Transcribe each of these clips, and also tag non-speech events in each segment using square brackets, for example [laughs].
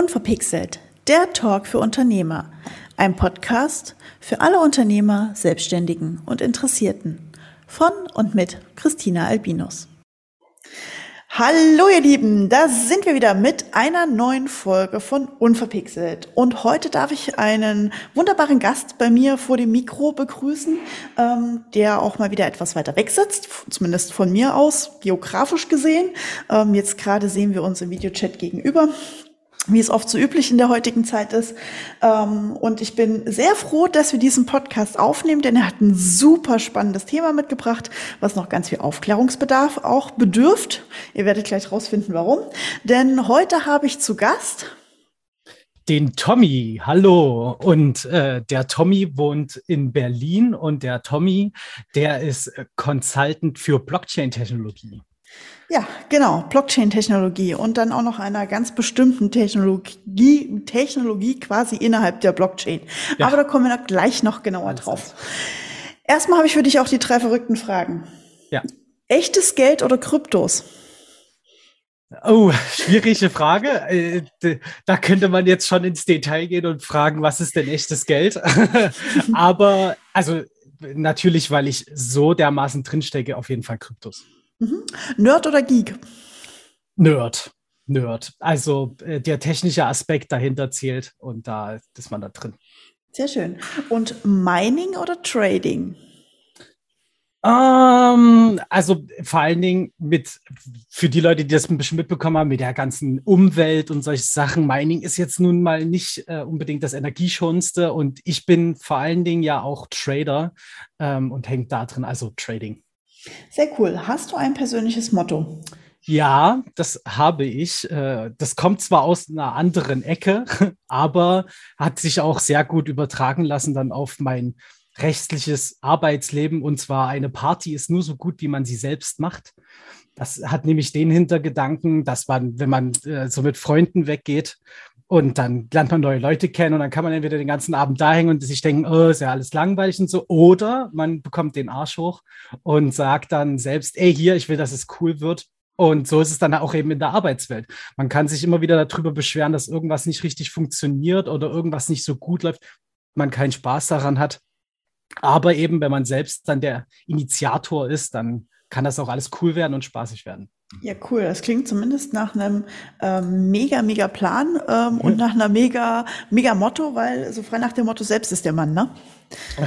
Unverpixelt, der Talk für Unternehmer. Ein Podcast für alle Unternehmer, Selbstständigen und Interessierten. Von und mit Christina Albinus. Hallo ihr Lieben, da sind wir wieder mit einer neuen Folge von Unverpixelt. Und heute darf ich einen wunderbaren Gast bei mir vor dem Mikro begrüßen, ähm, der auch mal wieder etwas weiter weg sitzt, zumindest von mir aus, geografisch gesehen. Ähm, jetzt gerade sehen wir uns im Videochat gegenüber wie es oft so üblich in der heutigen Zeit ist. Ähm, und ich bin sehr froh, dass wir diesen Podcast aufnehmen, denn er hat ein super spannendes Thema mitgebracht, was noch ganz viel Aufklärungsbedarf auch bedürft. Ihr werdet gleich rausfinden, warum. Denn heute habe ich zu Gast den Tommy. Hallo. Und äh, der Tommy wohnt in Berlin und der Tommy, der ist Consultant für Blockchain-Technologie. Ja, genau, Blockchain-Technologie und dann auch noch einer ganz bestimmten Technologie, Technologie quasi innerhalb der Blockchain. Ja. Aber da kommen wir gleich noch genauer Alles drauf. Erstmal habe ich für dich auch die drei verrückten Fragen. Ja. Echtes Geld oder Kryptos? Oh, schwierige Frage. Äh, da könnte man jetzt schon ins Detail gehen und fragen, was ist denn echtes Geld? [laughs] Aber also natürlich, weil ich so dermaßen drinstecke, auf jeden Fall Kryptos. Mhm. Nerd oder Geek? Nerd. Nerd. Also äh, der technische Aspekt dahinter zählt und da ist man da drin. Sehr schön. Und Mining oder Trading? Ähm, also vor allen Dingen mit, für die Leute, die das ein bisschen mitbekommen haben, mit der ganzen Umwelt und solche Sachen. Mining ist jetzt nun mal nicht äh, unbedingt das energieschonendste und ich bin vor allen Dingen ja auch Trader ähm, und hängt da drin, also Trading. Sehr cool. Hast du ein persönliches Motto? Ja, das habe ich. Äh, das kommt zwar aus einer anderen Ecke, [laughs] aber hat sich auch sehr gut übertragen lassen dann auf mein rechtliches Arbeitsleben. Und zwar eine Party ist nur so gut, wie man sie selbst macht. Das hat nämlich den Hintergedanken, dass man, wenn man äh, so mit Freunden weggeht und dann lernt man neue Leute kennen und dann kann man entweder den ganzen Abend da hängen und sich denken, oh, ist ja alles langweilig und so. Oder man bekommt den Arsch hoch und sagt dann selbst, ey, hier, ich will, dass es cool wird. Und so ist es dann auch eben in der Arbeitswelt. Man kann sich immer wieder darüber beschweren, dass irgendwas nicht richtig funktioniert oder irgendwas nicht so gut läuft, man keinen Spaß daran hat. Aber eben, wenn man selbst dann der Initiator ist, dann kann das auch alles cool werden und spaßig werden. Ja, cool. Das klingt zumindest nach einem ähm, mega, mega Plan ähm, mhm. und nach einer mega, mega Motto, weil so frei nach dem Motto selbst ist der Mann, ne?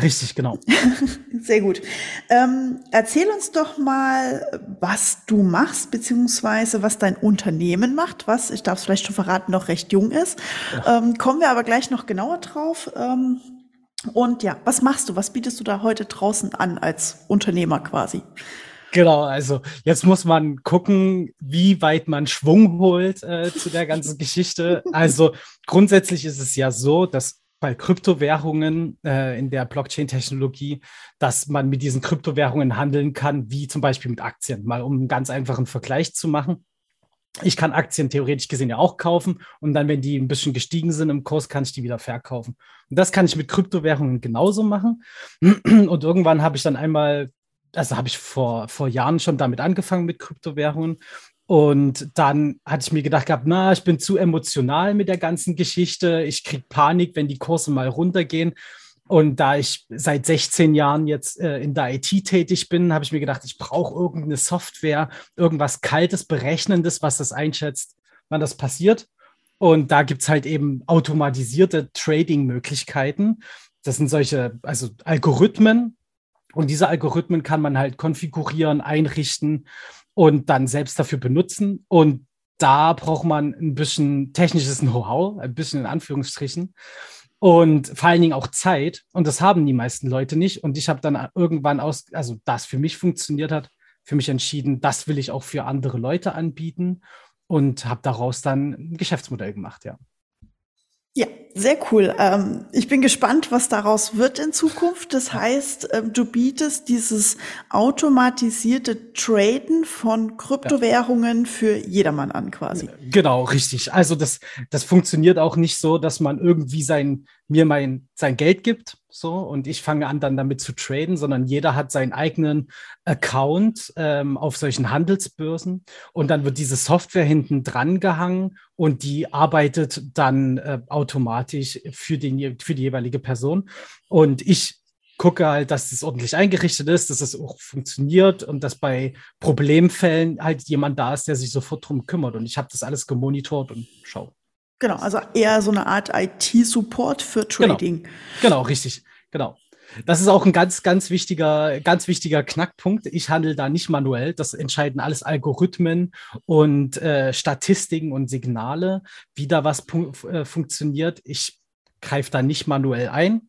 Richtig, genau. [laughs] Sehr gut. Ähm, erzähl uns doch mal, was du machst, beziehungsweise was dein Unternehmen macht, was, ich darf es vielleicht schon verraten, noch recht jung ist. Ja. Ähm, kommen wir aber gleich noch genauer drauf. Ähm, und ja, was machst du? Was bietest du da heute draußen an als Unternehmer quasi? Genau, also jetzt muss man gucken, wie weit man Schwung holt äh, zu der ganzen Geschichte. Also grundsätzlich ist es ja so, dass bei Kryptowährungen äh, in der Blockchain-Technologie, dass man mit diesen Kryptowährungen handeln kann, wie zum Beispiel mit Aktien, mal um einen ganz einfachen Vergleich zu machen. Ich kann Aktien theoretisch gesehen ja auch kaufen und dann, wenn die ein bisschen gestiegen sind im Kurs, kann ich die wieder verkaufen. Und das kann ich mit Kryptowährungen genauso machen. Und irgendwann habe ich dann einmal also habe ich vor, vor Jahren schon damit angefangen mit Kryptowährungen. Und dann hatte ich mir gedacht gehabt, na, ich bin zu emotional mit der ganzen Geschichte. Ich kriege Panik, wenn die Kurse mal runtergehen. Und da ich seit 16 Jahren jetzt äh, in der IT tätig bin, habe ich mir gedacht, ich brauche irgendeine Software, irgendwas Kaltes, Berechnendes, was das einschätzt, wann das passiert. Und da gibt es halt eben automatisierte Trading-Möglichkeiten. Das sind solche, also Algorithmen, und diese Algorithmen kann man halt konfigurieren, einrichten und dann selbst dafür benutzen. Und da braucht man ein bisschen technisches Know-how, ein bisschen in Anführungsstrichen. Und vor allen Dingen auch Zeit. Und das haben die meisten Leute nicht. Und ich habe dann irgendwann aus, also das für mich funktioniert hat, für mich entschieden, das will ich auch für andere Leute anbieten und habe daraus dann ein Geschäftsmodell gemacht, ja. Ja, sehr cool. Ähm, ich bin gespannt, was daraus wird in Zukunft. Das heißt, ähm, du bietest dieses automatisierte Traden von Kryptowährungen ja. für jedermann an, quasi. Genau, richtig. Also das, das funktioniert auch nicht so, dass man irgendwie sein, mir mein, sein Geld gibt, so. Und ich fange an dann damit zu traden, sondern jeder hat seinen eigenen Account ähm, auf solchen Handelsbörsen. Und dann wird diese Software hinten dran gehangen und die arbeitet dann äh, automatisch für, den, für die jeweilige Person. Und ich gucke halt, dass das ordentlich eingerichtet ist, dass es auch funktioniert und dass bei Problemfällen halt jemand da ist, der sich sofort drum kümmert. Und ich habe das alles gemonitort und schau. Genau, also eher so eine Art IT-Support für Genau. Trading. Genau, richtig. Genau. Das ist auch ein ganz, ganz wichtiger, ganz wichtiger Knackpunkt. Ich handle da nicht manuell. Das entscheiden alles Algorithmen und äh, Statistiken und Signale, wie da was äh, funktioniert. Ich greife da nicht manuell ein,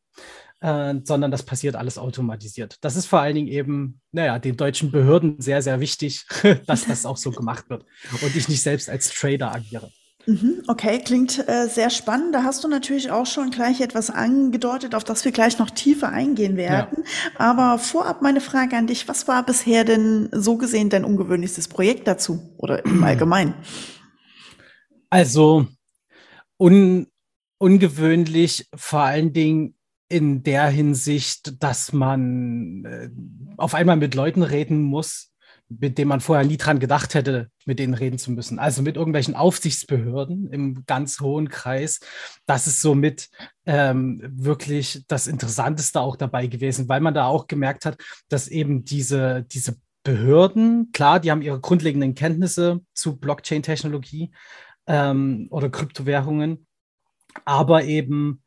äh, sondern das passiert alles automatisiert. Das ist vor allen Dingen eben, naja, den deutschen Behörden sehr, sehr wichtig, [laughs] dass das auch so gemacht wird und ich nicht selbst als Trader agiere. Mhm, okay, klingt äh, sehr spannend. Da hast du natürlich auch schon gleich etwas angedeutet, auf das wir gleich noch tiefer eingehen werden. Ja. Aber vorab meine Frage an dich, was war bisher denn so gesehen dein ungewöhnlichstes Projekt dazu oder im [clears throat] Allgemeinen? Also un ungewöhnlich vor allen Dingen in der Hinsicht, dass man äh, auf einmal mit Leuten reden muss, mit dem man vorher nie dran gedacht hätte, mit denen reden zu müssen. Also mit irgendwelchen Aufsichtsbehörden im ganz hohen Kreis. Das ist somit ähm, wirklich das Interessanteste auch dabei gewesen, weil man da auch gemerkt hat, dass eben diese, diese Behörden, klar, die haben ihre grundlegenden Kenntnisse zu Blockchain-Technologie ähm, oder Kryptowährungen, aber eben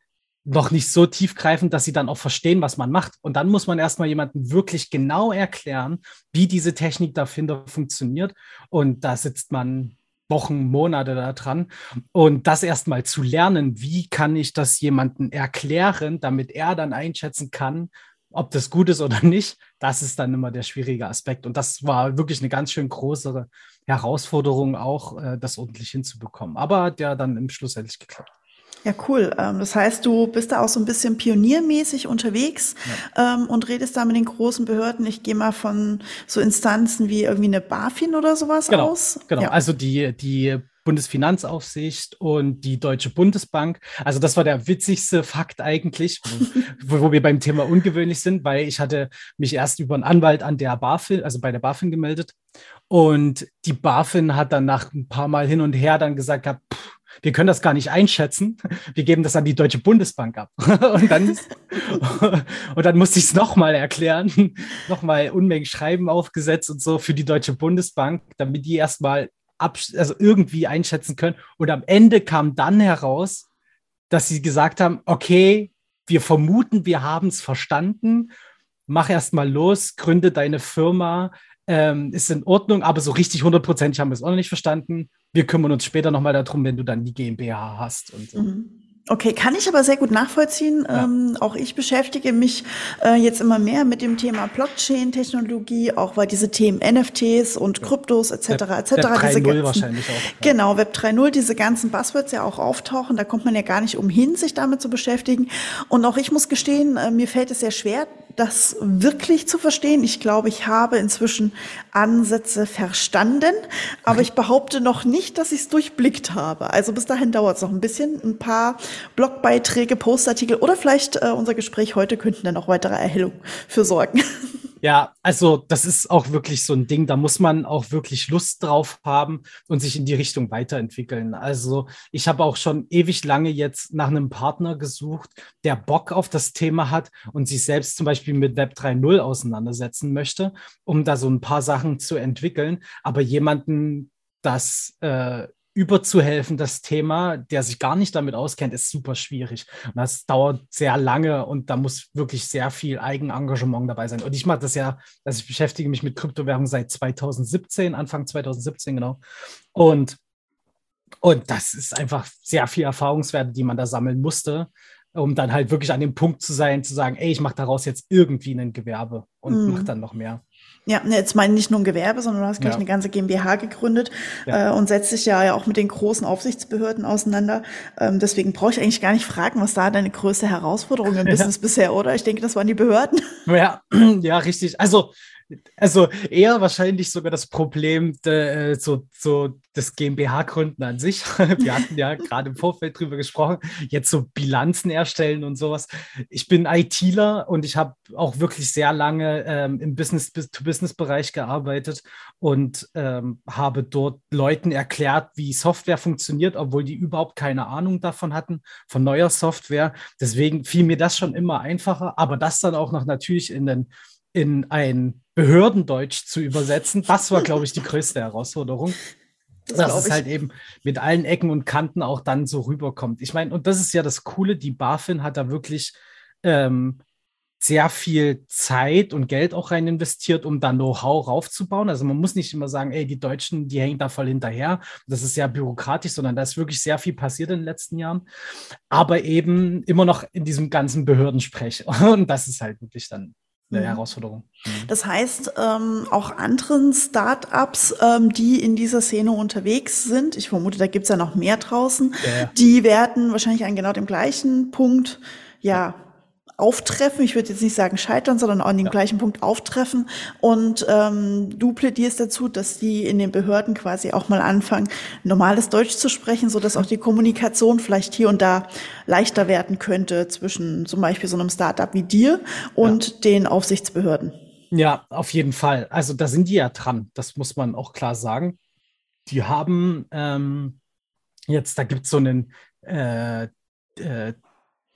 noch nicht so tiefgreifend, dass sie dann auch verstehen, was man macht. Und dann muss man erstmal jemandem wirklich genau erklären, wie diese Technik dahinter funktioniert. Und da sitzt man Wochen, Monate da dran. Und das erstmal zu lernen, wie kann ich das jemandem erklären, damit er dann einschätzen kann, ob das gut ist oder nicht, das ist dann immer der schwierige Aspekt. Und das war wirklich eine ganz schön große Herausforderung, auch äh, das ordentlich hinzubekommen. Aber der dann im Schluss endlich geklappt. Ja, cool. Ähm, das heißt, du bist da auch so ein bisschen pioniermäßig unterwegs ja. ähm, und redest da mit den großen Behörden. Ich gehe mal von so Instanzen wie irgendwie eine BaFin oder sowas genau, aus. Genau, ja. also die, die Bundesfinanzaufsicht und die Deutsche Bundesbank. Also das war der witzigste Fakt eigentlich, wo, wo, wir beim Thema ungewöhnlich sind, weil ich hatte mich erst über einen Anwalt an der BaFin, also bei der BaFin gemeldet und die BaFin hat dann nach ein paar Mal hin und her dann gesagt, pff, wir können das gar nicht einschätzen. Wir geben das an die Deutsche Bundesbank ab. [laughs] und, dann, [laughs] und dann musste ich es nochmal erklären, [laughs] nochmal Unmengen Schreiben aufgesetzt und so für die Deutsche Bundesbank, damit die erstmal also irgendwie einschätzen können. Und am Ende kam dann heraus, dass sie gesagt haben, okay, wir vermuten, wir haben es verstanden. Mach erst mal los, gründe deine Firma, ähm, ist in Ordnung, aber so richtig hundertprozentig haben wir es auch noch nicht verstanden. Wir kümmern uns später nochmal darum, wenn du dann die GmbH hast und so. Mhm. Okay, kann ich aber sehr gut nachvollziehen. Ja. Ähm, auch ich beschäftige mich äh, jetzt immer mehr mit dem Thema Blockchain-Technologie, auch weil diese Themen NFTs und Kryptos etc. etc. Web 3.0 wahrscheinlich auch. Ja. Genau, Web 3.0, diese ganzen Buzzwords ja auch auftauchen. Da kommt man ja gar nicht umhin, sich damit zu beschäftigen. Und auch ich muss gestehen, äh, mir fällt es sehr schwer, das wirklich zu verstehen. Ich glaube, ich habe inzwischen Ansätze verstanden, aber ich behaupte noch nicht, dass ich es durchblickt habe. Also bis dahin dauert es noch ein bisschen. Ein paar Blogbeiträge, Postartikel oder vielleicht äh, unser Gespräch heute könnten dann auch weitere Erhellung für sorgen. [laughs] Ja, also das ist auch wirklich so ein Ding, da muss man auch wirklich Lust drauf haben und sich in die Richtung weiterentwickeln. Also ich habe auch schon ewig lange jetzt nach einem Partner gesucht, der Bock auf das Thema hat und sich selbst zum Beispiel mit Web 3.0 auseinandersetzen möchte, um da so ein paar Sachen zu entwickeln, aber jemanden das äh, überzuhelfen, das Thema, der sich gar nicht damit auskennt, ist super schwierig. Und das dauert sehr lange und da muss wirklich sehr viel Eigenengagement dabei sein. Und ich mache das ja, also ich beschäftige mich mit Kryptowährungen seit 2017, Anfang 2017 genau. Und, und das ist einfach sehr viel Erfahrungswerte, die man da sammeln musste, um dann halt wirklich an dem Punkt zu sein, zu sagen, ey, ich mache daraus jetzt irgendwie ein Gewerbe und mm. mache dann noch mehr. Ja, ne, jetzt meine ich nicht nur ein Gewerbe, sondern du hast gleich ja. eine ganze GmbH gegründet ja. äh, und setzt dich ja, ja auch mit den großen Aufsichtsbehörden auseinander. Ähm, deswegen brauche ich eigentlich gar nicht fragen, was da deine größte Herausforderung im. [laughs] Business bisher, oder? Ich denke, das waren die Behörden. Ja, [clears throat] ja, richtig. Also also eher wahrscheinlich sogar das Problem de, äh, so, so des GmbH-Gründen an sich. [laughs] Wir hatten ja gerade im Vorfeld drüber gesprochen, jetzt so Bilanzen erstellen und sowas. Ich bin ITler und ich habe auch wirklich sehr lange ähm, im Business-to-Business-Bereich gearbeitet und ähm, habe dort Leuten erklärt, wie Software funktioniert, obwohl die überhaupt keine Ahnung davon hatten, von neuer Software. Deswegen fiel mir das schon immer einfacher, aber das dann auch noch natürlich in den in ein Behördendeutsch zu übersetzen, das war, glaube ich, die größte Herausforderung. Das dass es halt eben mit allen Ecken und Kanten auch dann so rüberkommt. Ich meine, und das ist ja das Coole, die BaFin hat da wirklich ähm, sehr viel Zeit und Geld auch rein investiert, um da Know-how raufzubauen. Also man muss nicht immer sagen, ey, die Deutschen, die hängen da voll hinterher. Das ist sehr bürokratisch, sondern da ist wirklich sehr viel passiert in den letzten Jahren. Aber eben immer noch in diesem ganzen Behördensprech. [laughs] Und das ist halt wirklich dann eine mhm. Herausforderung. Mhm. Das heißt, ähm, auch anderen Startups, ähm, die in dieser Szene unterwegs sind, ich vermute, da gibt es ja noch mehr draußen, ja, ja. die werden wahrscheinlich an genau dem gleichen Punkt ja auftreffen. Ich würde jetzt nicht sagen scheitern, sondern an den ja. gleichen Punkt auftreffen. Und ähm, du plädierst dazu, dass die in den Behörden quasi auch mal anfangen, normales Deutsch zu sprechen, so dass auch die Kommunikation vielleicht hier und da leichter werden könnte zwischen zum Beispiel so einem Startup wie dir und ja. den Aufsichtsbehörden. Ja, auf jeden Fall. Also da sind die ja dran. Das muss man auch klar sagen. Die haben ähm, jetzt, da gibt es so einen äh, äh,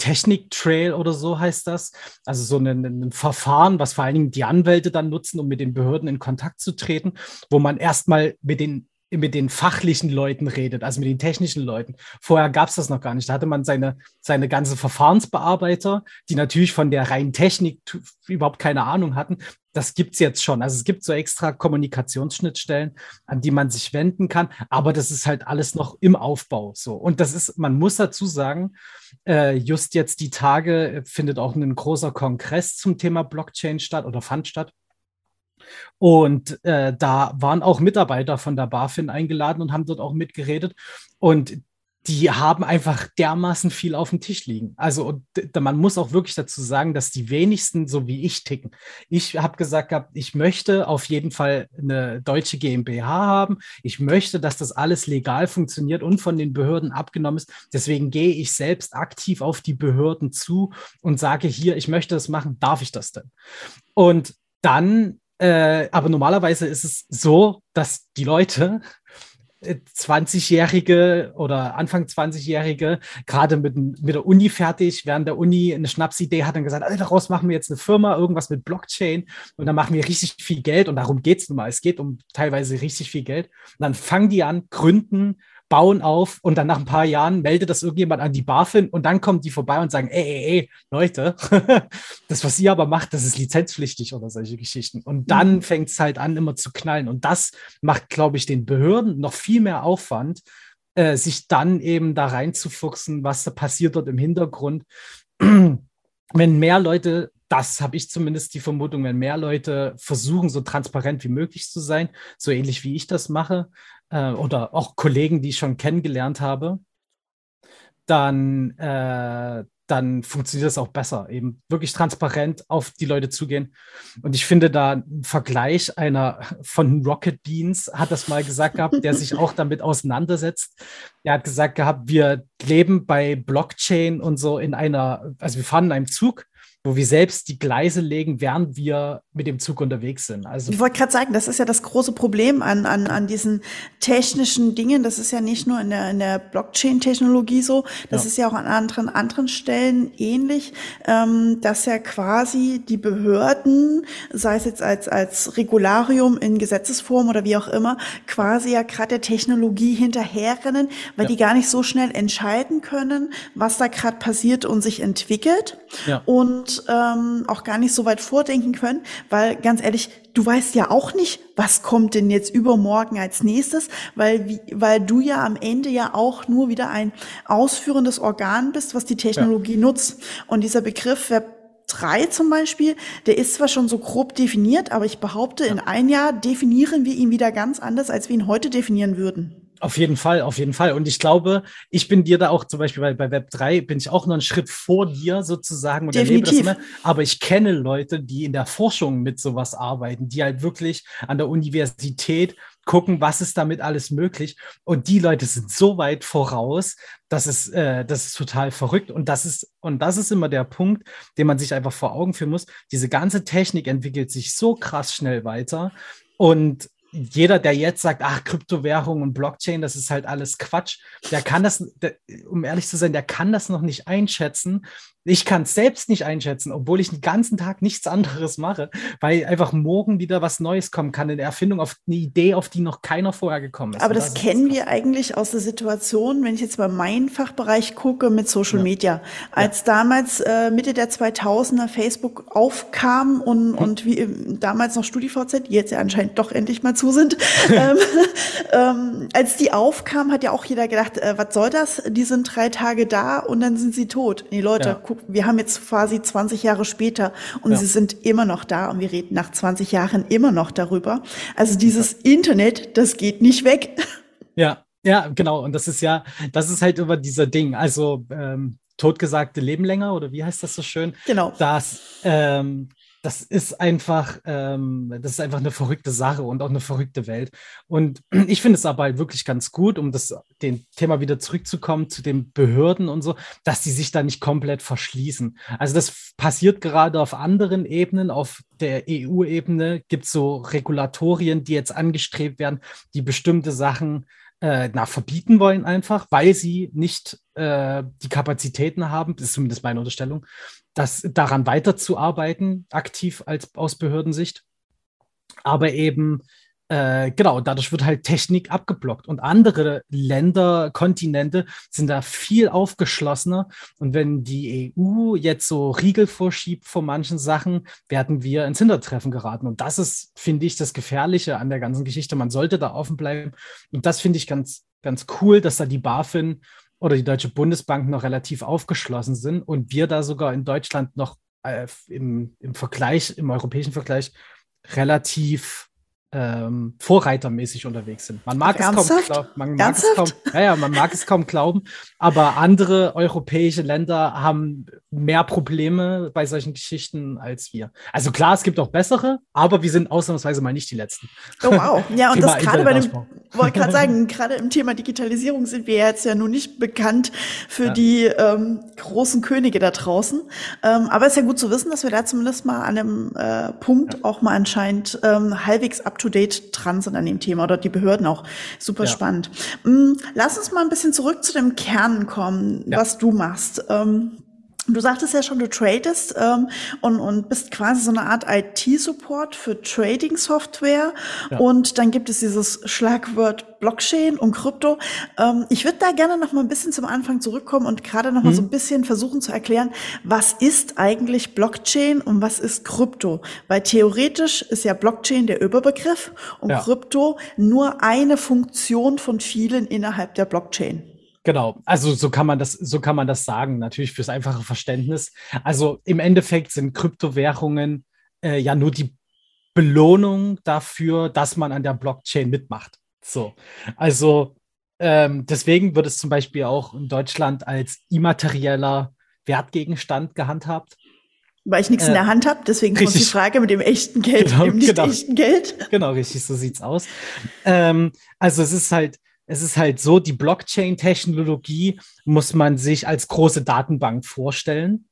Technik-Trail oder so heißt das. Also so ein, ein, Verfahren, was vor allen Dingen die Anwälte dann nutzen, um mit den Behörden in Kontakt zu treten, wo man erstmal mit den mit den fachlichen Leuten redet, also mit den technischen Leuten. Vorher gab es das noch gar nicht. Da hatte man seine, seine ganze Verfahrensbearbeiter, die natürlich von der reinen Technik überhaupt keine Ahnung hatten. Das gibt es jetzt schon. Also es gibt so extra Kommunikationsschnittstellen, an die man sich wenden kann, aber das ist halt alles noch im Aufbau so. Und das ist, man muss dazu sagen, äh, just jetzt die Tage findet auch ein großer Kongress zum Thema Blockchain statt oder fand statt. Und äh, da waren auch Mitarbeiter von der BaFin eingeladen und haben dort auch mitgeredet. Und die haben einfach dermaßen viel auf dem Tisch liegen. Also man muss auch wirklich dazu sagen, dass die wenigsten so wie ich ticken. Ich habe gesagt gehabt, ich möchte auf jeden Fall eine deutsche GmbH haben. Ich möchte, dass das alles legal funktioniert und von den Behörden abgenommen ist. Deswegen gehe ich selbst aktiv auf die Behörden zu und sage hier, ich möchte das machen, darf ich das denn? Und dann äh, aber normalerweise ist es so, dass die Leute 20-Jährige äh, oder Anfang 20-Jährige, gerade mit, mit der Uni fertig, während der Uni eine Schnapsidee hat und gesagt, also daraus machen wir jetzt eine Firma, irgendwas mit Blockchain und dann machen wir richtig viel Geld und darum geht es nun mal. Es geht um teilweise richtig viel Geld. Und dann fangen die an, gründen, bauen auf und dann nach ein paar Jahren meldet das irgendjemand an die BaFin und dann kommen die vorbei und sagen, ey, ey, ey, Leute, [laughs] das, was ihr aber macht, das ist lizenzpflichtig oder solche Geschichten. Und dann mhm. fängt es halt an, immer zu knallen. Und das macht, glaube ich, den Behörden noch viel mehr Aufwand, äh, sich dann eben da reinzufuchsen, was da passiert dort im Hintergrund. [clears throat] Wenn mehr Leute das habe ich zumindest die Vermutung, wenn mehr Leute versuchen, so transparent wie möglich zu sein, so ähnlich wie ich das mache, äh, oder auch Kollegen, die ich schon kennengelernt habe, dann, äh, dann funktioniert das auch besser. Eben wirklich transparent auf die Leute zugehen. Und ich finde da ein Vergleich einer von Rocket Beans hat das mal gesagt gehabt, der sich auch damit auseinandersetzt. Er hat gesagt gehabt, wir leben bei Blockchain und so in einer, also wir fahren in einem Zug wo wir selbst die Gleise legen, während wir mit dem Zug unterwegs sind. Also ich wollte gerade sagen, das ist ja das große Problem an, an, an diesen technischen Dingen. Das ist ja nicht nur in der, in der Blockchain-Technologie so, das ja. ist ja auch an anderen, anderen Stellen ähnlich, ähm, dass ja quasi die Behörden, sei es jetzt als, als Regularium in Gesetzesform oder wie auch immer, quasi ja gerade der Technologie hinterherrennen, weil ja. die gar nicht so schnell entscheiden können, was da gerade passiert und sich entwickelt. Ja. Und ähm, auch gar nicht so weit vordenken können, weil ganz ehrlich, du weißt ja auch nicht, was kommt denn jetzt übermorgen als nächstes, weil, wie, weil du ja am Ende ja auch nur wieder ein ausführendes Organ bist, was die Technologie ja. nutzt. Und dieser Begriff Web 3 zum Beispiel, der ist zwar schon so grob definiert, aber ich behaupte, in ein Jahr definieren wir ihn wieder ganz anders, als wir ihn heute definieren würden. Auf jeden Fall, auf jeden Fall. Und ich glaube, ich bin dir da auch zum Beispiel bei, bei Web 3 bin ich auch noch einen Schritt vor dir sozusagen und Definitiv. erlebe das immer. Aber ich kenne Leute, die in der Forschung mit sowas arbeiten, die halt wirklich an der Universität gucken, was ist damit alles möglich. Und die Leute sind so weit voraus, dass es, äh, das ist total verrückt. Und das ist, und das ist immer der Punkt, den man sich einfach vor Augen führen muss. Diese ganze Technik entwickelt sich so krass schnell weiter. Und jeder, der jetzt sagt, ach, Kryptowährung und Blockchain, das ist halt alles Quatsch, der kann das, der, um ehrlich zu sein, der kann das noch nicht einschätzen, ich kann es selbst nicht einschätzen, obwohl ich den ganzen Tag nichts anderes mache, weil einfach morgen wieder was Neues kommen kann, eine Erfindung auf eine Idee, auf die noch keiner vorher gekommen ist. Aber das, das kennen wir eigentlich aus der Situation, wenn ich jetzt mal meinen Fachbereich gucke mit Social ja. Media. Als ja. damals äh, Mitte der 2000er Facebook aufkam und, hm. und wie damals noch StudiVZ, die jetzt ja anscheinend doch endlich mal zu sind, [laughs] ähm, ähm, als die aufkam, hat ja auch jeder gedacht, äh, was soll das? Die sind drei Tage da und dann sind sie tot. Die Leute, ja guck, wir haben jetzt quasi 20 Jahre später und ja. sie sind immer noch da und wir reden nach 20 Jahren immer noch darüber. Also dieses. Internet, das geht nicht weg. Ja, ja, genau. Und das ist ja, das ist halt immer dieser Ding. Also ähm, totgesagte leben länger oder wie heißt das so schön? Genau. Dass ähm, das ist einfach, ähm, das ist einfach eine verrückte Sache und auch eine verrückte Welt. Und [clears throat] ich finde es aber halt wirklich ganz gut, um das dem Thema wieder zurückzukommen zu den Behörden und so, dass die sich da nicht komplett verschließen. Also das passiert gerade auf anderen Ebenen. Auf der EU-Ebene gibt es so Regulatorien, die jetzt angestrebt werden, die bestimmte Sachen äh, na, verbieten wollen einfach, weil sie nicht äh, die Kapazitäten haben, das ist zumindest meine Unterstellung, das daran weiterzuarbeiten, aktiv als aus Behördensicht. Aber eben, äh, genau, dadurch wird halt Technik abgeblockt. Und andere Länder, Kontinente sind da viel aufgeschlossener. Und wenn die EU jetzt so Riegel vorschiebt vor manchen Sachen, werden wir ins Hintertreffen geraten. Und das ist, finde ich, das Gefährliche an der ganzen Geschichte. Man sollte da offen bleiben. Und das finde ich ganz, ganz cool, dass da die BaFin oder die Deutsche Bundesbank noch relativ aufgeschlossen sind und wir da sogar in Deutschland noch äh, im, im Vergleich, im europäischen Vergleich relativ ähm, vorreitermäßig unterwegs sind. Man mag, es kaum, glaub, man mag es kaum, ja, ja, man mag es kaum glauben, aber andere europäische Länder haben mehr Probleme bei solchen Geschichten als wir. Also klar, es gibt auch bessere, aber wir sind ausnahmsweise mal nicht die Letzten. Oh wow, [laughs] ja und das gerade bei dem, wollte gerade [laughs] sagen, gerade im Thema Digitalisierung sind wir jetzt ja nun nicht bekannt für ja. die ähm, großen Könige da draußen, ähm, aber es ist ja gut zu wissen, dass wir da zumindest mal an einem äh, Punkt ja. auch mal anscheinend ähm, halbwegs up up-to-date dran sind an dem Thema oder die Behörden auch. Super ja. spannend. Mm, lass uns mal ein bisschen zurück zu dem Kern kommen, ja. was du machst. Ähm, Du sagtest ja schon, du tradest ähm, und, und bist quasi so eine Art IT-Support für Trading-Software. Ja. Und dann gibt es dieses Schlagwort Blockchain und Krypto. Ähm, ich würde da gerne noch mal ein bisschen zum Anfang zurückkommen und gerade noch mal mhm. so ein bisschen versuchen zu erklären, was ist eigentlich Blockchain und was ist Krypto? Weil theoretisch ist ja Blockchain der Überbegriff und ja. Krypto nur eine Funktion von vielen innerhalb der Blockchain. Genau, also so kann man das, so kann man das sagen, natürlich fürs einfache Verständnis. Also im Endeffekt sind Kryptowährungen äh, ja nur die Belohnung dafür, dass man an der Blockchain mitmacht. So, also ähm, deswegen wird es zum Beispiel auch in Deutschland als immaterieller Wertgegenstand gehandhabt. Weil ich nichts äh, in der Hand habe, deswegen kommt die Frage mit dem echten Geld, genau, dem nicht genau, echten Geld. Genau, richtig, so sieht's aus. Ähm, also es ist halt, es ist halt so, die Blockchain-Technologie muss man sich als große Datenbank vorstellen.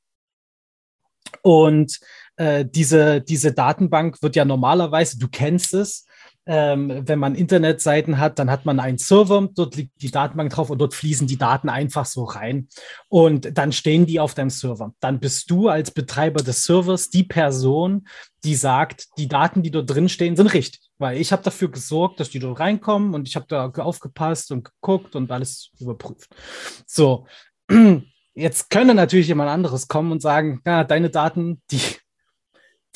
Und äh, diese, diese Datenbank wird ja normalerweise, du kennst es, ähm, wenn man Internetseiten hat, dann hat man einen Server, dort liegt die Datenbank drauf und dort fließen die Daten einfach so rein. Und dann stehen die auf deinem Server. Dann bist du als Betreiber des Servers die Person, die sagt, die Daten, die dort drin stehen, sind richtig. Weil ich habe dafür gesorgt, dass die dort reinkommen und ich habe da aufgepasst und geguckt und alles überprüft. So, [clears throat] jetzt könnte natürlich jemand anderes kommen und sagen, ja, deine Daten, die,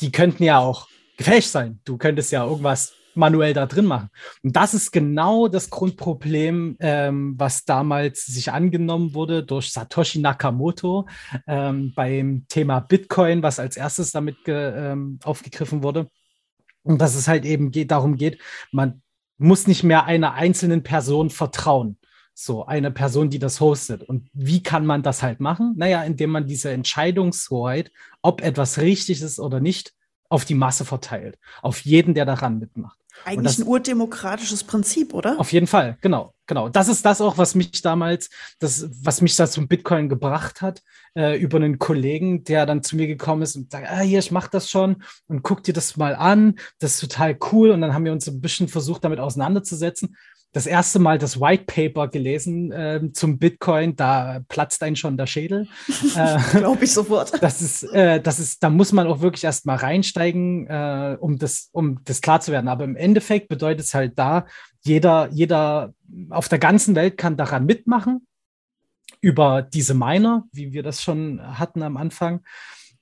die könnten ja auch gefälscht sein. Du könntest ja irgendwas manuell da drin machen. Und das ist genau das Grundproblem, ähm, was damals sich angenommen wurde durch Satoshi Nakamoto ähm, beim Thema Bitcoin, was als erstes damit ähm, aufgegriffen wurde. Und dass es halt eben geht, darum geht, man muss nicht mehr einer einzelnen Person vertrauen. So, eine Person, die das hostet. Und wie kann man das halt machen? Naja, indem man diese Entscheidungshoheit, ob etwas richtig ist oder nicht, auf die Masse verteilt. Auf jeden, der daran mitmacht. Eigentlich das, ein urdemokratisches Prinzip, oder? Auf jeden Fall, genau, genau. Das ist das auch, was mich damals, das, was mich da zum Bitcoin gebracht hat, äh, über einen Kollegen, der dann zu mir gekommen ist und sagt, ah, hier, ich mach das schon und guck dir das mal an, das ist total cool. Und dann haben wir uns ein bisschen versucht, damit auseinanderzusetzen das erste Mal das White Paper gelesen äh, zum Bitcoin, da platzt ein schon der Schädel. [laughs] äh, Glaube ich sofort. [laughs] Das ist, äh, das ist, da muss man auch wirklich erst mal reinsteigen, äh, um das, um das klar zu werden. Aber im Endeffekt bedeutet es halt da, jeder, jeder auf der ganzen Welt kann daran mitmachen über diese Miner, wie wir das schon hatten am Anfang.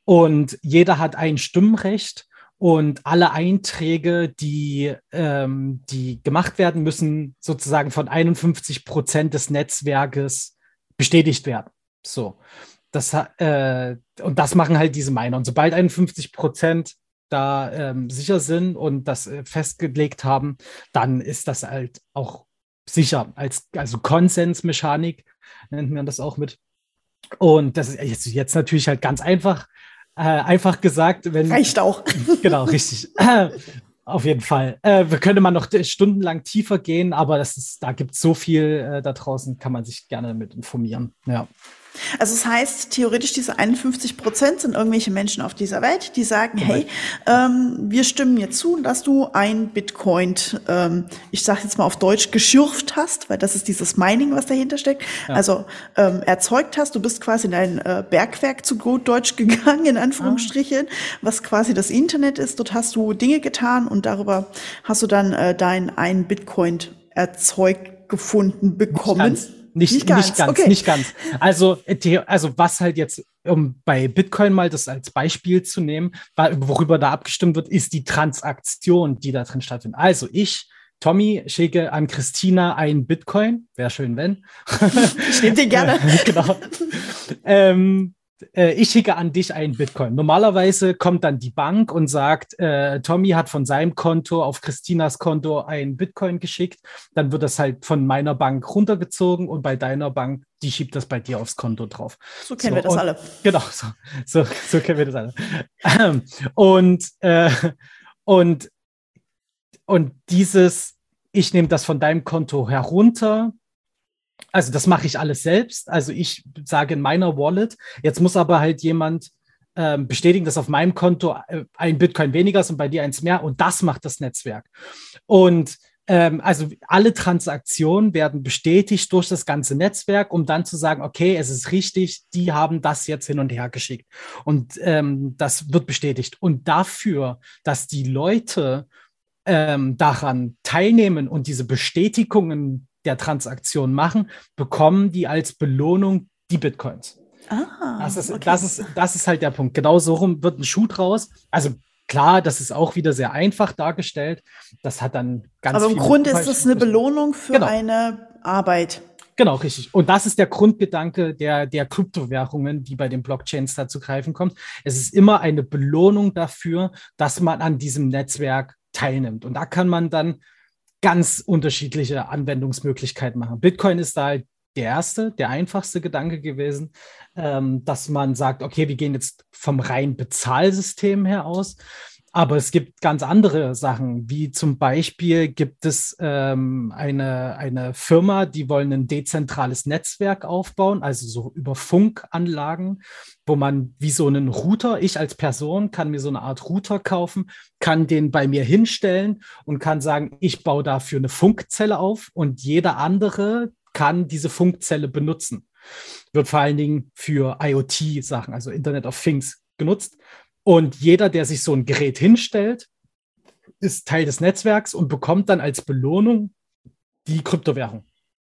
Und jeder hat ein Stimmrecht und alle Einträge, die, ähm, die gemacht werden, müssen sozusagen von 51 Prozent des Netzwerkes bestätigt werden. So. Das, äh, und das machen halt diese Miner. Und sobald 51 Prozent da ähm, sicher sind und das äh, festgelegt haben, dann ist das halt auch sicher. Als, also Konsensmechanik nennt man das auch mit. Und das ist jetzt, jetzt natürlich halt ganz einfach. Äh, einfach gesagt, wenn. Reicht auch. [laughs] Genau, richtig. Auf jeden Fall. Äh, wir können mal noch stundenlang tiefer gehen, aber das ist, da gibt es so viel äh, da draußen, kann man sich gerne mit informieren. Ja. Also es das heißt, theoretisch diese 51 Prozent sind irgendwelche Menschen auf dieser Welt, die sagen, hey, ähm, wir stimmen mir zu, dass du ein Bitcoin, ähm, ich sage jetzt mal auf Deutsch, geschürft hast, weil das ist dieses Mining, was dahinter steckt. Ja. Also ähm, erzeugt hast, du bist quasi in ein äh, Bergwerk zu gut Deutsch gegangen, in Anführungsstrichen, ah. was quasi das Internet ist. Dort hast du Dinge getan und darüber hast du dann äh, dein ein Bitcoin erzeugt gefunden bekommen. Nicht, nicht ganz, nicht ganz, okay. nicht ganz. Also, also was halt jetzt, um bei Bitcoin mal das als Beispiel zu nehmen, worüber da abgestimmt wird, ist die Transaktion, die da drin stattfindet. Also ich Tommy, schicke an Christina ein Bitcoin. Wäre schön, wenn. Ich nehme den gerne. [laughs] genau. Ähm, äh, ich schicke an dich einen Bitcoin. Normalerweise kommt dann die Bank und sagt, äh, Tommy hat von seinem Konto auf Christinas Konto ein Bitcoin geschickt. Dann wird das halt von meiner Bank runtergezogen und bei deiner Bank, die schiebt das bei dir aufs Konto drauf. So kennen so, wir das und, alle. Genau, so, so, so, kennen wir das alle. und, äh, und, und dieses, ich nehme das von deinem Konto herunter, also das mache ich alles selbst. Also ich sage in meiner Wallet, jetzt muss aber halt jemand ähm, bestätigen, dass auf meinem Konto äh, ein Bitcoin weniger ist und bei dir eins mehr. Und das macht das Netzwerk. Und ähm, also alle Transaktionen werden bestätigt durch das ganze Netzwerk, um dann zu sagen, okay, es ist richtig, die haben das jetzt hin und her geschickt. Und ähm, das wird bestätigt. Und dafür, dass die Leute ähm, daran teilnehmen und diese Bestätigungen der Transaktion machen, bekommen die als Belohnung die Bitcoins. Ah, das, ist, okay. das, ist, das ist halt der Punkt. Genau so rum wird ein Schuh draus. Also klar, das ist auch wieder sehr einfach dargestellt. Das hat dann ganz Aber im Grunde ist das eine Belohnung für genau. eine Arbeit. Genau, richtig. Und das ist der Grundgedanke der, der Kryptowährungen, die bei den Blockchains dazu greifen kommt. Es ist immer eine Belohnung dafür, dass man an diesem Netzwerk teilnimmt. Und da kann man dann ganz unterschiedliche Anwendungsmöglichkeiten machen. Bitcoin ist da halt der erste, der einfachste Gedanke gewesen, ähm, dass man sagt, okay, wir gehen jetzt vom rein Bezahlsystem her aus. Aber es gibt ganz andere Sachen, wie zum Beispiel gibt es ähm, eine, eine Firma, die wollen ein dezentrales Netzwerk aufbauen, also so über Funkanlagen, wo man wie so einen Router, ich als Person kann mir so eine Art Router kaufen, kann den bei mir hinstellen und kann sagen, ich baue dafür eine Funkzelle auf und jeder andere kann diese Funkzelle benutzen. Wird vor allen Dingen für IoT-Sachen, also Internet of Things genutzt. Und jeder, der sich so ein Gerät hinstellt, ist Teil des Netzwerks und bekommt dann als Belohnung die Kryptowährung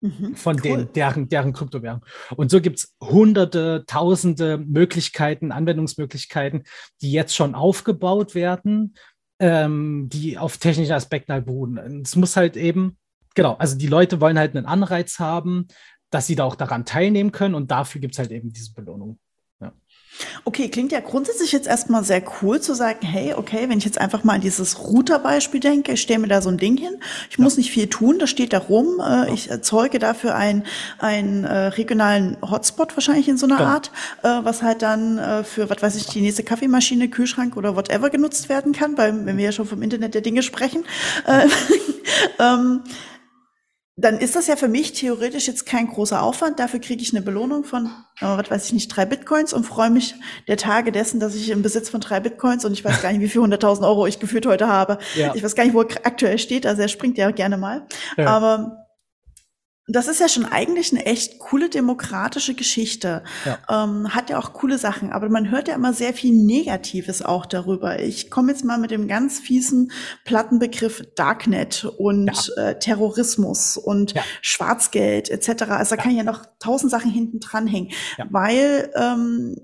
mhm, von cool. den, deren, deren Kryptowährung. Und so gibt es hunderte, tausende Möglichkeiten, Anwendungsmöglichkeiten, die jetzt schon aufgebaut werden, ähm, die auf technischen Aspekten halt beruhen. Es muss halt eben, genau, also die Leute wollen halt einen Anreiz haben, dass sie da auch daran teilnehmen können und dafür gibt es halt eben diese Belohnung. Okay, klingt ja grundsätzlich jetzt erstmal sehr cool zu sagen, hey, okay, wenn ich jetzt einfach mal an dieses Router-Beispiel denke, ich stelle mir da so ein Ding hin, ich ja. muss nicht viel tun, das steht da rum, äh, ich erzeuge dafür einen, einen äh, regionalen Hotspot wahrscheinlich in so einer ja. Art, äh, was halt dann äh, für, was weiß ich, die nächste Kaffeemaschine, Kühlschrank oder whatever genutzt werden kann, weil wenn wir ja schon vom Internet der Dinge sprechen. Äh, [laughs] ähm, dann ist das ja für mich theoretisch jetzt kein großer Aufwand. Dafür kriege ich eine Belohnung von, äh, was weiß ich nicht, drei Bitcoins und freue mich der Tage dessen, dass ich im Besitz von drei Bitcoins und ich weiß gar nicht, wie viel hunderttausend Euro ich gefühlt heute habe. Ja. Ich weiß gar nicht, wo er aktuell steht. Also er springt ja gerne mal. Ja. Aber das ist ja schon eigentlich eine echt coole demokratische Geschichte. Ja. Ähm, hat ja auch coole Sachen, aber man hört ja immer sehr viel Negatives auch darüber. Ich komme jetzt mal mit dem ganz fiesen Plattenbegriff Darknet und ja. äh, Terrorismus und ja. Schwarzgeld etc. Also da kann ja noch tausend Sachen hinten dranhängen, weil ähm,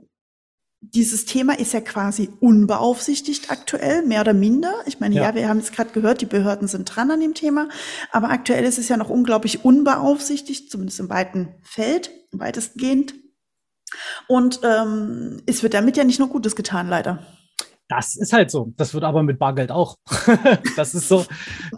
dieses Thema ist ja quasi unbeaufsichtigt aktuell, mehr oder minder. Ich meine, ja, ja wir haben es gerade gehört, die Behörden sind dran an dem Thema, aber aktuell ist es ja noch unglaublich unbeaufsichtigt, zumindest im weiten Feld, weitestgehend. Und ähm, es wird damit ja nicht nur Gutes getan, leider. Das ist halt so. Das wird aber mit Bargeld auch. [laughs] das ist so,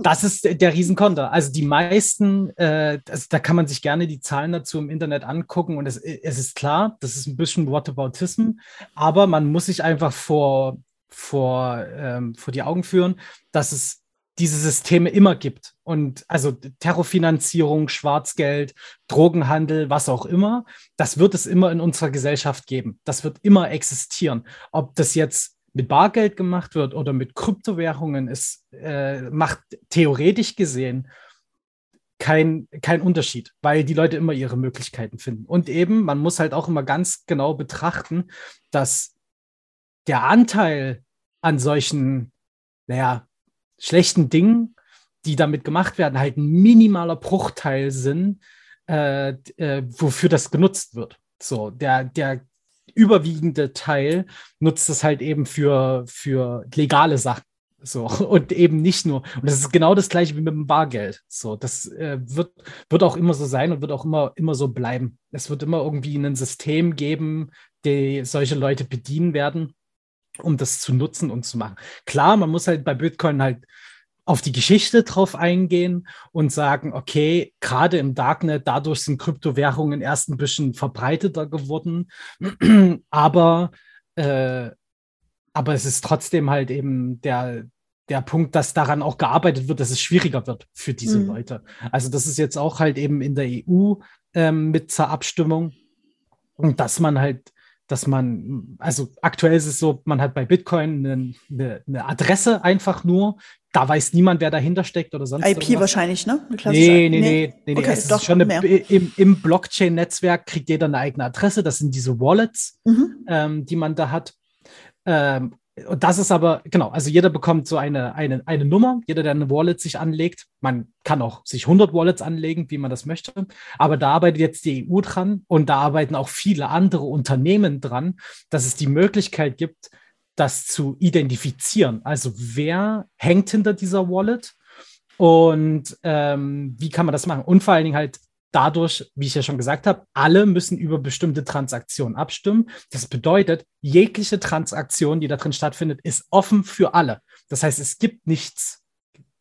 das ist der Riesenkonter. Also die meisten, äh, das, da kann man sich gerne die Zahlen dazu im Internet angucken und es, es ist klar, das ist ein bisschen Whataboutism, aber man muss sich einfach vor, vor, ähm, vor die Augen führen, dass es diese Systeme immer gibt. Und also Terrorfinanzierung, Schwarzgeld, Drogenhandel, was auch immer, das wird es immer in unserer Gesellschaft geben. Das wird immer existieren. Ob das jetzt mit Bargeld gemacht wird oder mit Kryptowährungen, es äh, macht theoretisch gesehen kein, kein Unterschied, weil die Leute immer ihre Möglichkeiten finden. Und eben, man muss halt auch immer ganz genau betrachten, dass der Anteil an solchen, naja, schlechten Dingen, die damit gemacht werden, halt ein minimaler Bruchteil sind, äh, äh, wofür das genutzt wird. So, der, der überwiegende Teil nutzt es halt eben für, für legale Sachen. So, [laughs] und eben nicht nur. Und das ist genau das gleiche wie mit dem Bargeld. So, das äh, wird, wird auch immer so sein und wird auch immer, immer so bleiben. Es wird immer irgendwie ein System geben, die solche Leute bedienen werden, um das zu nutzen und zu machen. Klar, man muss halt bei Bitcoin halt auf die Geschichte drauf eingehen und sagen, okay, gerade im Darknet, dadurch sind Kryptowährungen erst ein bisschen verbreiteter geworden, [clears throat] aber, äh, aber es ist trotzdem halt eben der, der Punkt, dass daran auch gearbeitet wird, dass es schwieriger wird für diese mhm. Leute. Also das ist jetzt auch halt eben in der EU ähm, mit zur Abstimmung und dass man halt dass man, also aktuell ist es so, man hat bei Bitcoin eine, eine, eine Adresse einfach nur, da weiß niemand, wer dahinter steckt oder sonst IP irgendwas. wahrscheinlich, ne? Nee, nee, nee, nee, nee, okay, es ist schon eine, im, im Blockchain-Netzwerk kriegt jeder eine eigene Adresse. Das sind diese Wallets, mhm. ähm, die man da hat. Ähm, und das ist aber, genau, also jeder bekommt so eine, eine, eine Nummer, jeder, der eine Wallet sich anlegt. Man kann auch sich 100 Wallets anlegen, wie man das möchte. Aber da arbeitet jetzt die EU dran und da arbeiten auch viele andere Unternehmen dran, dass es die Möglichkeit gibt, das zu identifizieren. Also wer hängt hinter dieser Wallet und ähm, wie kann man das machen? Und vor allen Dingen halt dadurch, wie ich ja schon gesagt habe, alle müssen über bestimmte Transaktionen abstimmen. Das bedeutet, jegliche Transaktion, die da drin stattfindet, ist offen für alle. Das heißt, es gibt nichts,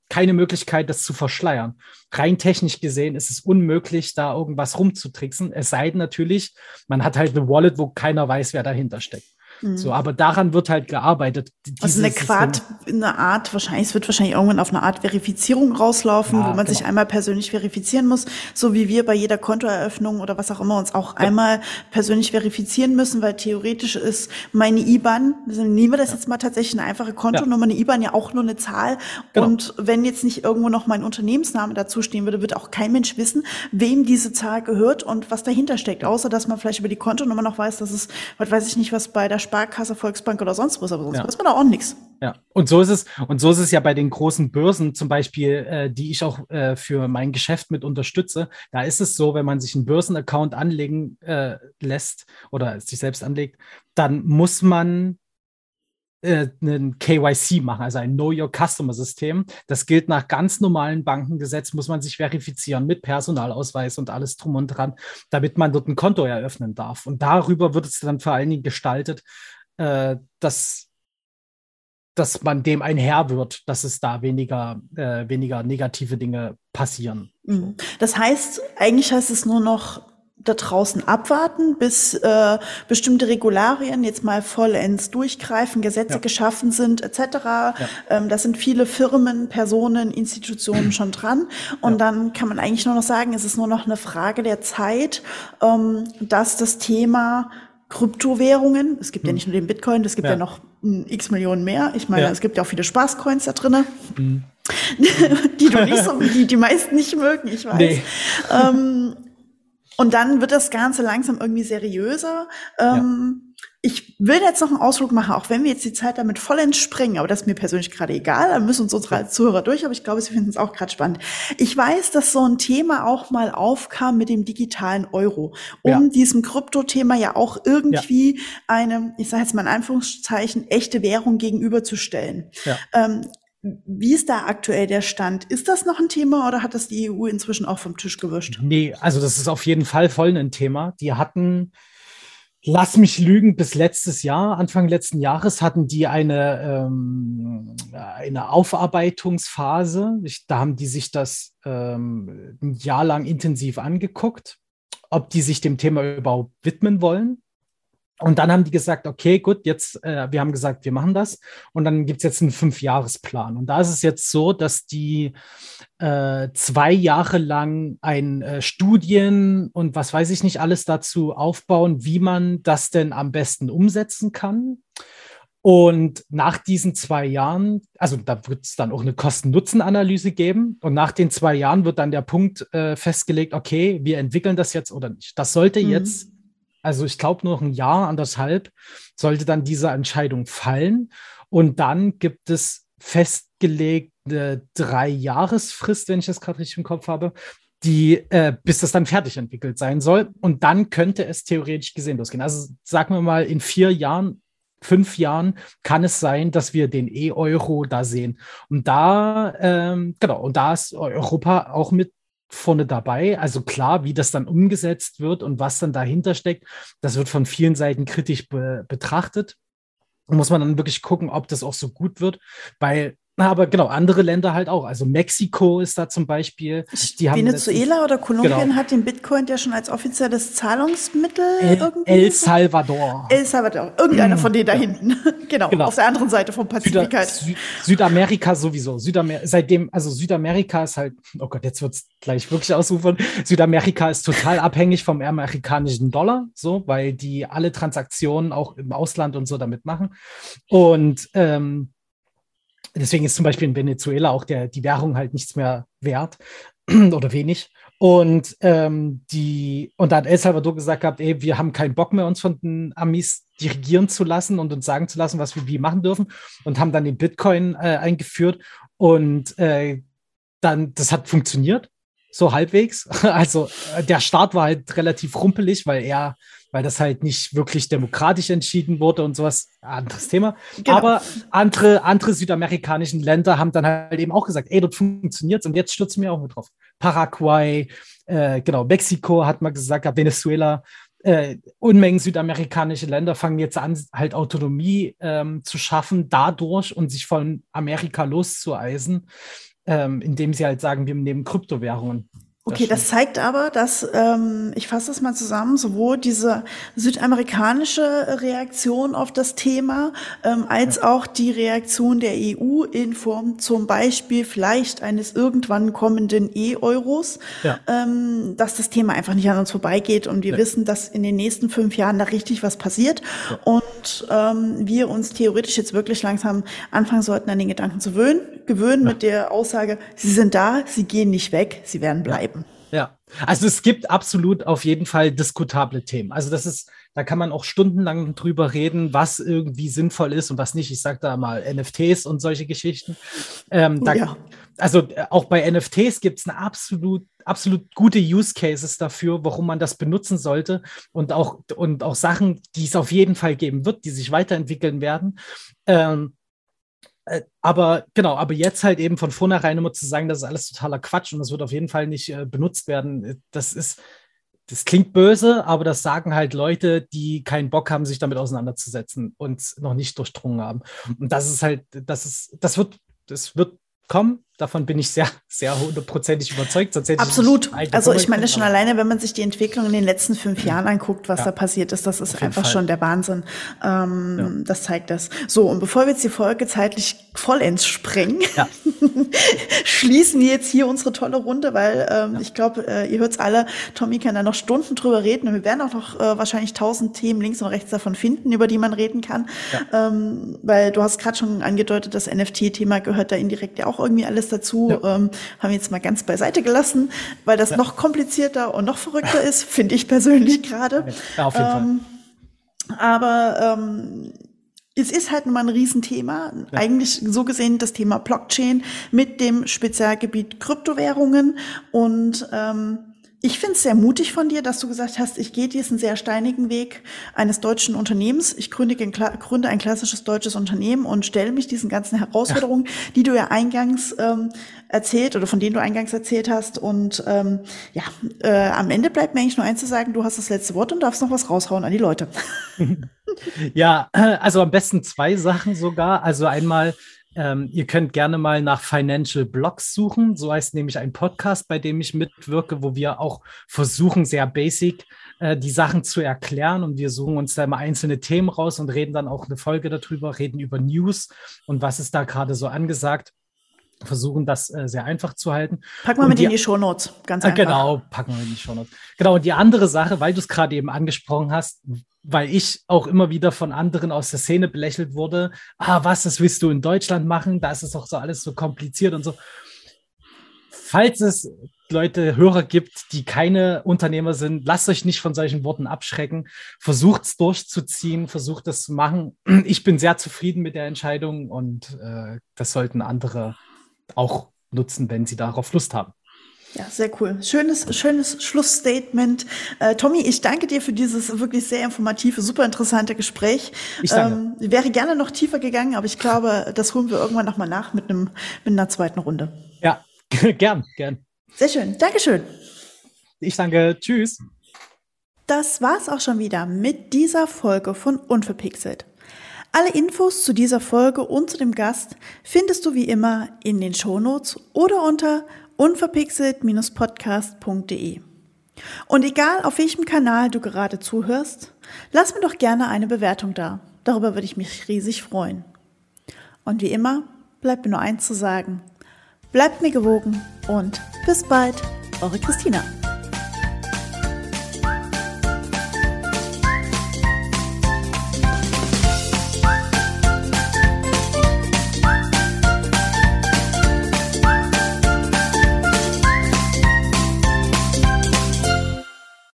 keine Möglichkeit, das zu verschleiern. Rein technisch gesehen ist es unmöglich, da irgendwas rumzutricksen. Es sei denn natürlich, man hat halt eine Wallet, wo keiner weiß, wer dahinter steckt. So, mhm. aber daran wird halt gearbeitet. Also eine Quart, eine Art, wahrscheinlich, es wird wahrscheinlich irgendwann auf eine Art Verifizierung rauslaufen, ja, wo man genau. sich einmal persönlich verifizieren muss, so wie wir bei jeder Kontoeröffnung oder was auch immer uns auch ja. einmal persönlich verifizieren müssen, weil theoretisch ist meine IBAN, also nehmen wir das ja. jetzt mal tatsächlich eine einfache Kontonummer, eine IBAN ja auch nur eine Zahl. Genau. Und wenn jetzt nicht irgendwo noch mein Unternehmensname dazu stehen würde, wird auch kein Mensch wissen, wem diese Zahl gehört und was dahinter steckt, außer dass man vielleicht über die Kontonummer noch weiß, dass es, was weiß ich nicht, was bei der Sparkasse, Volksbank oder sonst was, aber sonst ja. weiß man da auch nichts. Ja, und so ist es, und so ist es ja bei den großen Börsen, zum Beispiel, äh, die ich auch äh, für mein Geschäft mit unterstütze. Da ist es so, wenn man sich einen Börsenaccount anlegen äh, lässt oder sich selbst anlegt, dann muss man äh, ein KYC machen, also ein Know Your Customer System. Das gilt nach ganz normalen Bankengesetz, muss man sich verifizieren mit Personalausweis und alles drum und dran, damit man dort ein Konto eröffnen darf. Und darüber wird es dann vor allen Dingen gestaltet, äh, dass dass man dem ein Herr wird, dass es da weniger, äh, weniger negative Dinge passieren. Mhm. Das heißt, eigentlich heißt es nur noch da draußen abwarten, bis äh, bestimmte Regularien jetzt mal vollends durchgreifen, Gesetze ja. geschaffen sind, etc. Ja. Ähm, da sind viele Firmen, Personen, Institutionen [clears throat] schon dran. Und ja. dann kann man eigentlich nur noch sagen, es ist nur noch eine Frage der Zeit, ähm, dass das Thema Kryptowährungen, es gibt hm. ja nicht nur den Bitcoin, es gibt ja, noch x Millionen mehr. Ich meine, es gibt ja auch viele Spaßcoins da drinnen. Hm. [laughs] die du nicht so, die die meisten nicht mögen, ich weiß. Nee. Ähm, und dann wird das Ganze langsam irgendwie seriöser. Ähm, ja. Ich will jetzt noch einen Ausflug machen, auch wenn wir jetzt die Zeit damit voll entspringen, aber das ist mir persönlich gerade egal, da müssen uns unsere Zuhörer durch, aber ich glaube, sie finden es auch gerade spannend. Ich weiß, dass so ein Thema auch mal aufkam mit dem digitalen Euro, um ja. diesem Krypto-Thema ja auch irgendwie ja. eine, ich sage jetzt mal in Anführungszeichen, echte Währung gegenüberzustellen. Ja. Ähm, wie ist da aktuell der Stand? Ist das noch ein Thema oder hat das die EU inzwischen auch vom Tisch gewischt? Nee, also das ist auf jeden Fall voll ein Thema. Die hatten, lass mich lügen, bis letztes Jahr, Anfang letzten Jahres hatten die eine, ähm, eine Aufarbeitungsphase. Ich, da haben die sich das ähm, ein Jahr lang intensiv angeguckt, ob die sich dem Thema überhaupt widmen wollen. Und dann haben die gesagt, okay, gut, jetzt, äh, wir haben gesagt, wir machen das. Und dann gibt es jetzt einen Fünfjahresplan. Und da ist es jetzt so, dass die äh, zwei Jahre lang ein äh, Studien und was weiß ich nicht alles dazu aufbauen, wie man das denn am besten umsetzen kann. Und nach diesen zwei Jahren, also da wird es dann auch eine Kosten-Nutzen-Analyse geben. Und nach den zwei Jahren wird dann der Punkt äh, festgelegt, okay, wir entwickeln das jetzt oder nicht. Das sollte mhm. jetzt also ich glaube noch ein Jahr, anderthalb, sollte dann diese Entscheidung fallen. Und dann gibt es festgelegte drei Jahresfrist, wenn ich das gerade richtig im Kopf habe, die, äh, bis das dann fertig entwickelt sein soll. Und dann könnte es theoretisch gesehen losgehen. Also sagen wir mal, in vier Jahren, fünf Jahren kann es sein, dass wir den E-Euro da sehen. Und da, ähm, genau, und da ist Europa auch mit vorne dabei. Also klar, wie das dann umgesetzt wird und was dann dahinter steckt, das wird von vielen Seiten kritisch be betrachtet. Muss man dann wirklich gucken, ob das auch so gut wird, weil aber genau, andere Länder halt auch. Also Mexiko ist da zum Beispiel. Venezuela oder Kolumbien genau. hat den Bitcoin ja schon als offizielles Zahlungsmittel El, irgendwie. El Salvador. El Salvador. Irgendeiner mm, von denen da hinten. [laughs] genau, genau, Auf der anderen Seite vom Pazifik halt. Süd Südamerika sowieso. Südamer seitdem, also Südamerika ist halt, oh Gott, jetzt wird es gleich wirklich ausufern. Südamerika ist total abhängig vom amerikanischen Dollar, so, weil die alle Transaktionen auch im Ausland und so damit machen. Und ähm, Deswegen ist zum Beispiel in Venezuela auch der, die Währung halt nichts mehr wert [clears throat] oder wenig. Und ähm, die, und da hat El Salvador gesagt gehabt, ey, wir haben keinen Bock mehr, uns von den Amis dirigieren zu lassen und uns sagen zu lassen, was wir wie machen dürfen. Und haben dann den Bitcoin äh, eingeführt. Und äh, dann, das hat funktioniert, so halbwegs. [laughs] Also äh, der Start war halt relativ rumpelig, weil er weil das halt nicht wirklich demokratisch entschieden wurde und sowas. Anderes Thema. Genau. Aber andere, andere südamerikanischen Länder haben dann halt eben auch gesagt, ey, dort funktioniert's und jetzt stürzen wir auch mit drauf. Paraguay, äh, genau, Mexiko hat man gesagt, Venezuela, äh, Unmengen südamerikanische Länder fangen jetzt an, halt Autonomie ähm, zu schaffen dadurch und sich von Amerika loszueisen, ähm, indem sie halt sagen, wir nehmen Kryptowährungen. Okay, das, das zeigt aber, dass, ähm, ich fasse das mal zusammen, sowohl diese südamerikanische Reaktion auf das Thema, ähm, als ja. auch die Reaktion der EU in Form zum Beispiel vielleicht eines irgendwann kommenden E-Euros, ja. ähm, dass das Thema einfach nicht an uns vorbeigeht und wir ja. wissen, dass in den nächsten fünf Jahren da richtig was passiert und ähm, wir uns theoretisch jetzt wirklich langsam anfangen sollten, an den Gedanken zu gewöhnen, gewöhnen mit der Aussage, sie sind da, sie gehen nicht weg, sie werden bleiben. Ja, also es gibt absolut auf jeden Fall diskutable Themen. Also das ist, da kann man auch stundenlang drüber reden, was irgendwie sinnvoll ist und was nicht. Ich sage da mal NFTs und solche Geschichten. Ähm, da, ja. Also äh, auch bei NFTs gibt es eine absolut, absolut gute Use Cases dafür, warum man das benutzen sollte und auch, und auch Sachen, die es auf jeden Fall geben wird, die sich weiterentwickeln werden. Ähm, äh, aber genau, aber jetzt halt eben von vornherein immer zu sagen, das ist alles totaler Quatsch und das wird auf jeden Fall nicht äh, benutzt werden, äh, das ist, das klingt böse, aber das sagen halt Leute, die keinen Bock haben, sich damit auseinanderzusetzen und noch nicht durchdrungen haben. Und das ist halt, das ist, das wird, das wird kommen. Davon bin ich sehr, sehr hundertprozentig überzeugt. Absolut. Ich also ich meine schon alleine, wenn man sich die Entwicklung in den letzten fünf Jahren anguckt, was ja. da passiert ist, das ist einfach Fall. schon der Wahnsinn. Ähm, ja. Das zeigt das. So, und bevor wir jetzt die Folge zeitlich vollends sprengen, ja. [laughs] schließen wir jetzt hier unsere tolle Runde, weil ähm, ich glaube, äh, ihr hört es alle, Tommy kann da noch Stunden drüber reden und wir werden auch noch äh, wahrscheinlich tausend Themen links und rechts davon finden, über die man reden kann. Ähm, weil du hast gerade schon angedeutet, das NFT-Thema gehört da indirekt ja auch irgendwie alles dazu. Ja. Ähm, haben wir jetzt mal ganz beiseite gelassen, weil das ja. noch komplizierter und noch verrückter ist, finde ich persönlich gerade. Ja, auf jeden ähm, Fall. Aber ähm, es ist halt nun mal ein Riesenthema. Ja. Eigentlich so gesehen das Thema Blockchain mit dem Spezialgebiet Kryptowährungen und ähm, ich finde es sehr mutig von dir, dass du gesagt hast, ich gehe diesen sehr steinigen Weg eines deutschen Unternehmens. Ich gründe ein, gründe ein klassisches deutsches Unternehmen und stelle mich diesen ganzen Herausforderungen, ja. die du ja eingangs ähm, erzählt oder von denen du eingangs erzählt hast. Und ähm, ja, äh, am Ende bleibt mir eigentlich nur eins zu sagen, du hast das letzte Wort und darfst noch was raushauen an die Leute. [laughs] ja, also am besten zwei Sachen sogar. Also einmal ähm, ihr könnt gerne mal nach Financial Blogs suchen. So heißt nämlich ein Podcast, bei dem ich mitwirke, wo wir auch versuchen, sehr basic äh, die Sachen zu erklären. Und wir suchen uns da immer einzelne Themen raus und reden dann auch eine Folge darüber, reden über News und was ist da gerade so angesagt versuchen das äh, sehr einfach zu halten. Packen wir mit die, in die Shownotes, ganz einfach. Genau, packen wir in die Shownotes. Genau, und die andere Sache, weil du es gerade eben angesprochen hast, weil ich auch immer wieder von anderen aus der Szene belächelt wurde. Ah, was, das willst du in Deutschland machen? Da ist es doch so alles so kompliziert und so. Falls es Leute, Hörer gibt, die keine Unternehmer sind, lasst euch nicht von solchen Worten abschrecken. Versucht es durchzuziehen, versucht es zu machen. Ich bin sehr zufrieden mit der Entscheidung und äh, das sollten andere auch nutzen, wenn sie darauf Lust haben. Ja, sehr cool. Schönes, schönes Schlussstatement. Äh, Tommy, ich danke dir für dieses wirklich sehr informative, super interessante Gespräch. Ich danke. Ähm, wäre gerne noch tiefer gegangen, aber ich glaube, das holen wir irgendwann nochmal nach mit einem, mit einer zweiten Runde. Ja, [laughs] gern, gern. Sehr schön. Dankeschön. Ich danke. Tschüss. Das war's auch schon wieder mit dieser Folge von Unverpixelt. Alle Infos zu dieser Folge und zu dem Gast findest du wie immer in den Shownotes oder unter unverpixelt-podcast.de. Und egal auf welchem Kanal du gerade zuhörst, lass mir doch gerne eine Bewertung da. Darüber würde ich mich riesig freuen. Und wie immer bleibt mir nur eins zu sagen. Bleibt mir gewogen und bis bald, eure Christina.